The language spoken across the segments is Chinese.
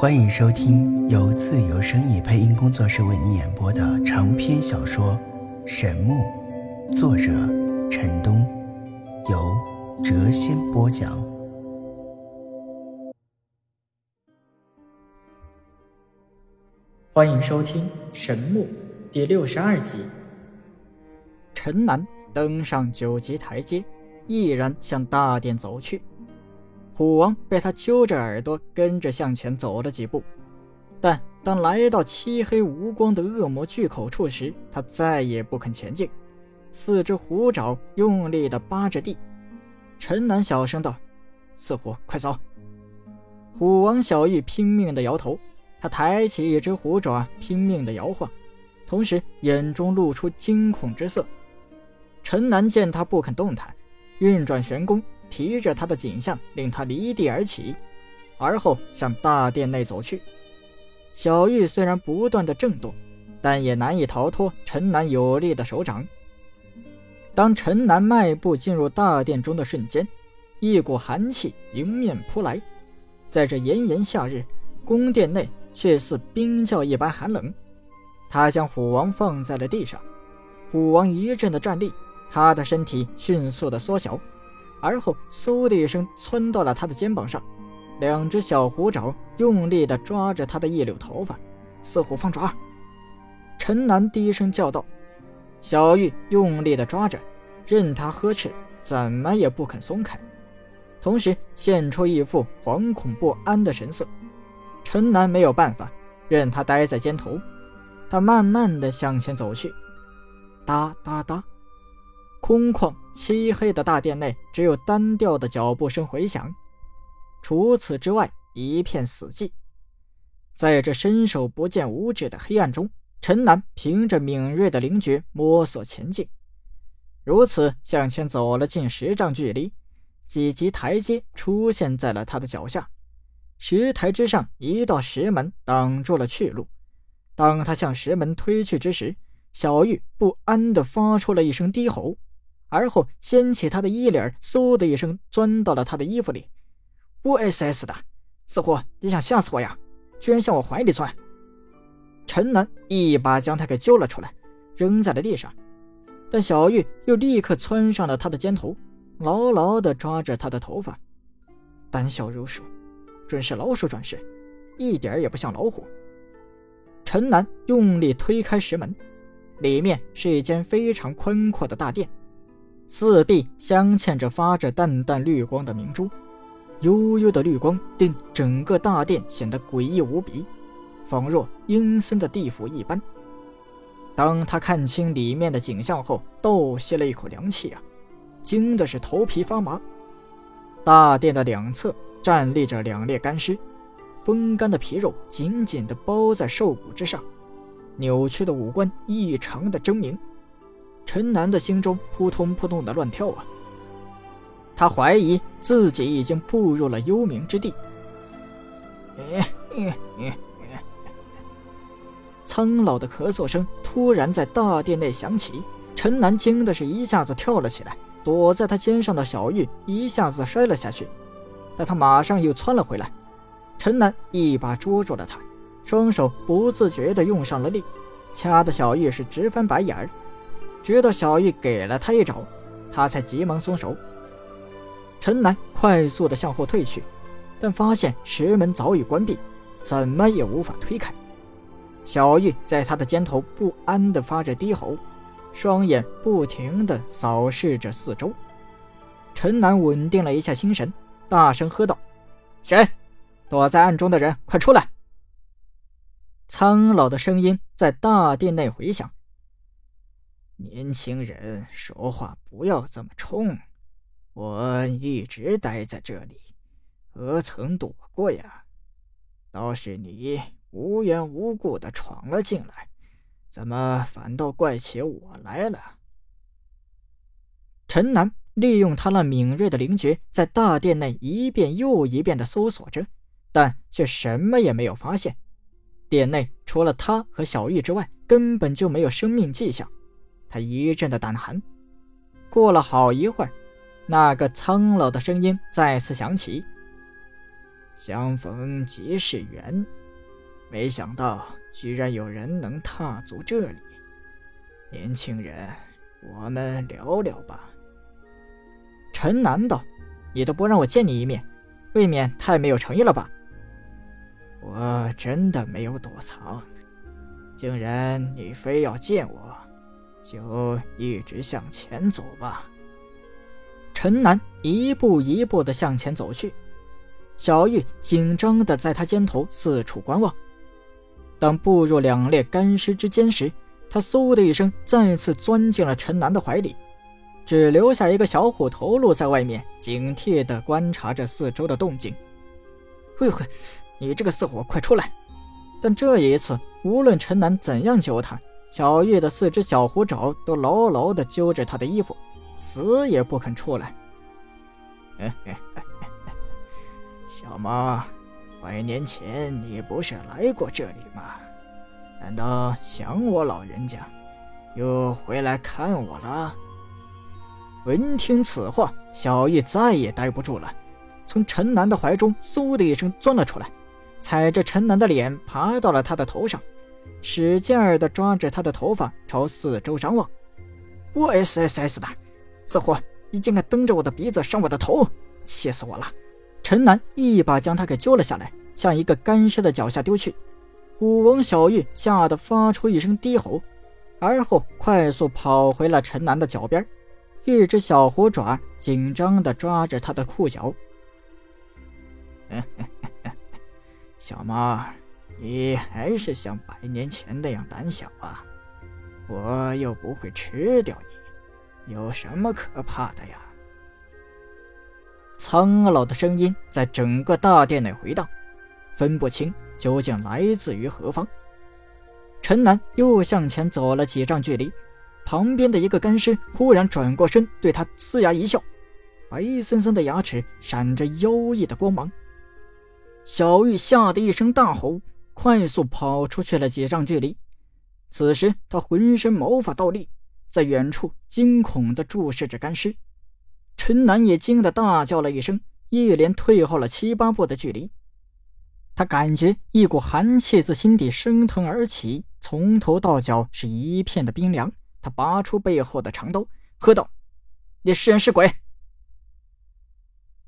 欢迎收听由自由声意配音工作室为你演播的长篇小说《神木》，作者陈东，由谪仙播讲。欢迎收听《神木》第六十二集。陈南登上九级台阶，毅然向大殿走去。虎王被他揪着耳朵，跟着向前走了几步，但当来到漆黑无光的恶魔巨口处时，他再也不肯前进，四只虎爪用力地扒着地。陈南小声道：“四虎，快走！”虎王小玉拼命地摇头，他抬起一只虎爪，拼命地摇晃，同时眼中露出惊恐之色。陈南见他不肯动弹，运转玄功。提着他的景象，令他离地而起，而后向大殿内走去。小玉虽然不断的震动，但也难以逃脱陈南有力的手掌。当陈南迈步进入大殿中的瞬间，一股寒气迎面扑来。在这炎炎夏日，宫殿内却似冰窖一般寒冷。他将虎王放在了地上，虎王一阵的站立，他的身体迅速的缩小。而后，嗖的一声窜到了他的肩膀上，两只小虎爪用力地抓着他的一绺头发。似虎放爪！陈南低声叫道。小玉用力地抓着，任他呵斥，怎么也不肯松开，同时现出一副惶恐不安的神色。陈南没有办法，任他待在肩头。他慢慢地向前走去，哒哒哒。空旷漆黑的大殿内，只有单调的脚步声回响，除此之外一片死寂。在这伸手不见五指的黑暗中，陈南凭着敏锐的灵觉摸索前进。如此向前走了近十丈距离，几级台阶出现在了他的脚下。石台之上一道石门挡住了去路。当他向石门推去之时，小玉不安地发出了一声低吼。而后掀起他的衣领，嗖的一声钻到了他的衣服里。我 SS 的，似乎你想吓死我呀？居然向我怀里钻！陈南一把将他给揪了出来，扔在了地上。但小玉又立刻窜上了他的肩头，牢牢地抓着他的头发。胆小如鼠，准是老鼠转世，一点也不像老虎。陈南用力推开石门，里面是一间非常宽阔的大殿。四壁镶嵌着发着淡淡绿光的明珠，幽幽的绿光令整个大殿显得诡异无比，仿若阴森的地府一般。当他看清里面的景象后，倒吸了一口凉气啊，惊的是头皮发麻。大殿的两侧站立着两列干尸，风干的皮肉紧紧地包在兽骨之上，扭曲的五官异常的狰狞。陈南的心中扑通扑通的乱跳啊！他怀疑自己已经步入了幽冥之地。苍老的咳嗽声突然在大殿内响起，陈南惊的是一下子跳了起来，躲在他肩上的小玉一下子摔了下去，但他马上又窜了回来。陈南一把捉住了他，双手不自觉的用上了力，掐的小玉是直翻白眼儿。直到小玉给了他一爪，他才急忙松手。陈南快速的向后退去，但发现石门早已关闭，怎么也无法推开。小玉在他的肩头不安的发着低吼，双眼不停的扫视着四周。陈南稳定了一下心神，大声喝道：“谁？躲在暗中的人，快出来！”苍老的声音在大殿内回响。年轻人说话不要这么冲，我一直待在这里，何曾躲过呀？倒是你无缘无故的闯了进来，怎么反倒怪起我来了？陈南利用他那敏锐的灵觉，在大殿内一遍又一遍的搜索着，但却什么也没有发现。殿内除了他和小玉之外，根本就没有生命迹象。他一阵的胆寒。过了好一会儿，那个苍老的声音再次响起：“相逢即是缘，没想到居然有人能踏足这里。年轻人，我们聊聊吧。”陈南道：“你都不让我见你一面，未免太没有诚意了吧？”我真的没有躲藏，既然你非要见我，就一直向前走吧。陈南一步一步的向前走去，小玉紧张的在他肩头四处观望。当步入两列干尸之间时，他嗖的一声再次钻进了陈南的怀里，只留下一个小虎头颅在外面，警惕的观察着四周的动静。喂喂！你这个死货，快出来！但这一次，无论陈南怎样揪他，小玉的四只小虎爪都牢牢地揪着他的衣服，死也不肯出来。小猫，百年前你不是来过这里吗？难道想我老人家，又回来看我了？闻听此话，小玉再也待不住了，从陈楠的怀中嗖的一声钻了出来。踩着陈楠的脸，爬到了他的头上，使劲儿地抓着他的头发，朝四周张望。我 S S S 的，此货你竟敢蹬着我的鼻子上我的头，气死我了！陈南一把将他给揪了下来，向一个干尸的脚下丢去。虎王小玉吓得发出一声低吼，而后快速跑回了陈南的脚边，一只小虎爪紧张地抓着他的裤脚。小猫，你还是像百年前那样胆小啊！我又不会吃掉你，有什么可怕的呀？苍老的声音在整个大殿内回荡，分不清究竟来自于何方。陈南又向前走了几丈距离，旁边的一个干尸忽然转过身，对他呲牙一笑，白森森的牙齿闪着妖异的光芒。小玉吓得一声大吼，快速跑出去了几丈距离。此时，他浑身毛发倒立，在远处惊恐地注视着干尸。陈南也惊得大叫了一声，一连退后了七八步的距离。他感觉一股寒气自心底升腾而起，从头到脚是一片的冰凉。他拔出背后的长刀，喝道：“你是人是鬼？”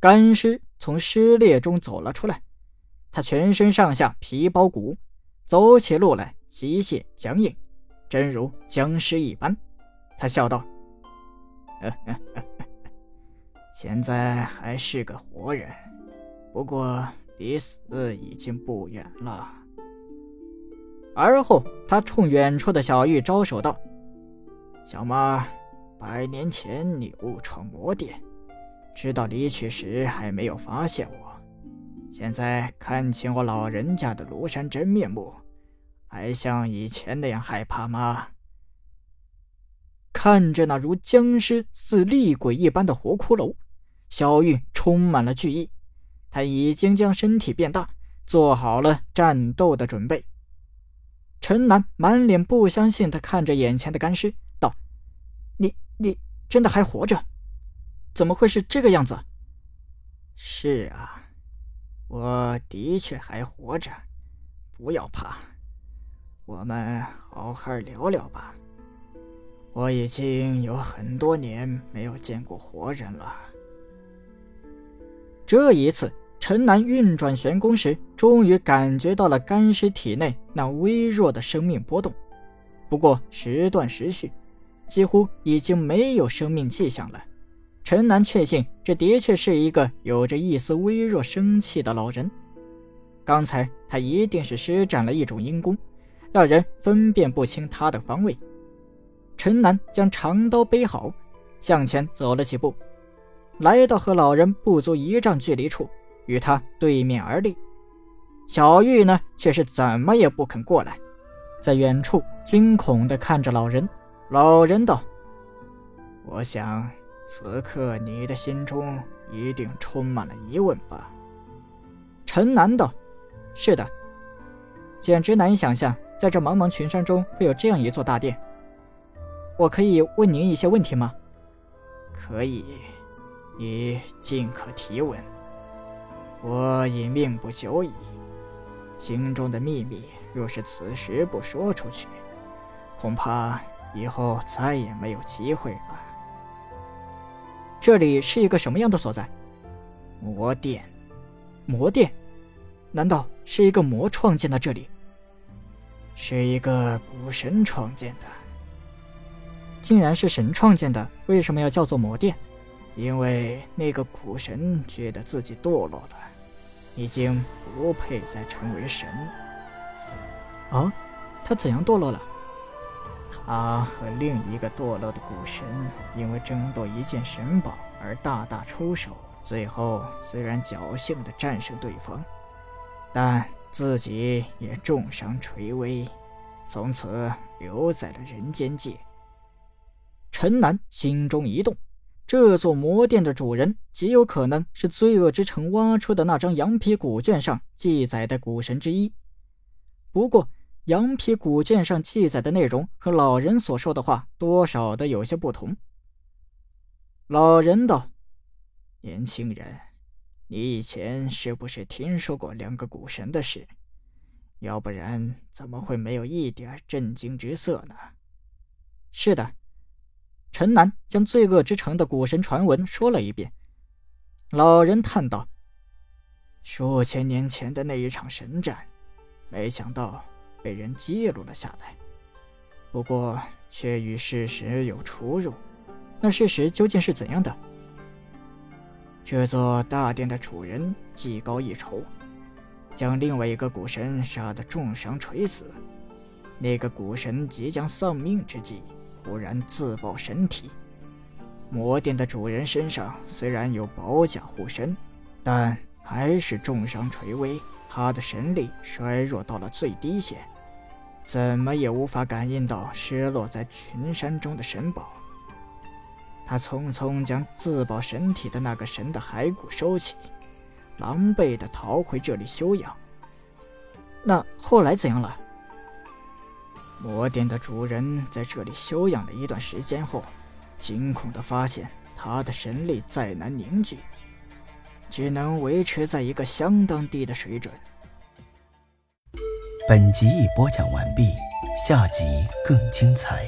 干尸从尸裂中走了出来。他全身上下皮包骨，走起路来机械僵硬，真如僵尸一般。他笑道：“ 现在还是个活人，不过离死已经不远了。”而后，他冲远处的小玉招手道：“小猫，百年前你误闯魔殿，直到离去时还没有发现我。”现在看清我老人家的庐山真面目，还像以前那样害怕吗？看着那如僵尸似厉鬼一般的活骷髅，小玉充满了惧意。他已经将身体变大，做好了战斗的准备。陈南满脸不相信的看着眼前的干尸，道：“你你真的还活着？怎么会是这个样子？”是啊。我的确还活着，不要怕，我们好好聊聊吧。我已经有很多年没有见过活人了。这一次，陈南运转玄功时，终于感觉到了干尸体内那微弱的生命波动，不过时断时续，几乎已经没有生命迹象了。陈南确信，这的确是一个有着一丝微弱生气的老人。刚才他一定是施展了一种阴功，让人分辨不清他的方位。陈南将长刀背好，向前走了几步，来到和老人不足一丈距离处，与他对面而立。小玉呢，却是怎么也不肯过来，在远处惊恐地看着老人。老人道：“我想。”此刻你的心中一定充满了疑问吧？陈南道：“是的，简直难以想象，在这茫茫群山中会有这样一座大殿。我可以问您一些问题吗？”“可以，你尽可提问。”我已命不久矣，心中的秘密若是此时不说出去，恐怕以后再也没有机会了。这里是一个什么样的所在？魔殿，魔殿，难道是一个魔创建的这里？是一个古神创建的。竟然是神创建的，为什么要叫做魔殿？因为那个古神觉得自己堕落了，已经不配再成为神。啊，他怎样堕落了？他和另一个堕落的古神因为争夺一件神宝而大打出手，最后虽然侥幸的战胜对方，但自己也重伤垂危，从此留在了人间界。陈南心中一动，这座魔殿的主人极有可能是罪恶之城挖出的那张羊皮古卷上记载的古神之一。不过，羊皮古卷上记载的内容和老人所说的话多少的有些不同。老人道：“年轻人，你以前是不是听说过两个古神的事？要不然怎么会没有一点震惊之色呢？”“是的。”陈南将罪恶之城的古神传闻说了一遍。老人叹道：“数千年前的那一场神战，没想到被人记录了下来，不过却与事实有出入。那事实究竟是怎样的？”这座大殿的主人技高一筹，将另外一个古神杀得重伤垂死。那个古神即将丧命之际。忽然自爆神体，魔殿的主人身上虽然有宝甲护身，但还是重伤垂危，他的神力衰弱到了最低限，怎么也无法感应到失落在群山中的神宝。他匆匆将自保神体的那个神的骸骨收起，狼狈地逃回这里休养。那后来怎样了？魔殿的主人在这里休养了一段时间后，惊恐地发现他的神力再难凝聚，只能维持在一个相当低的水准。本集已播讲完毕，下集更精彩。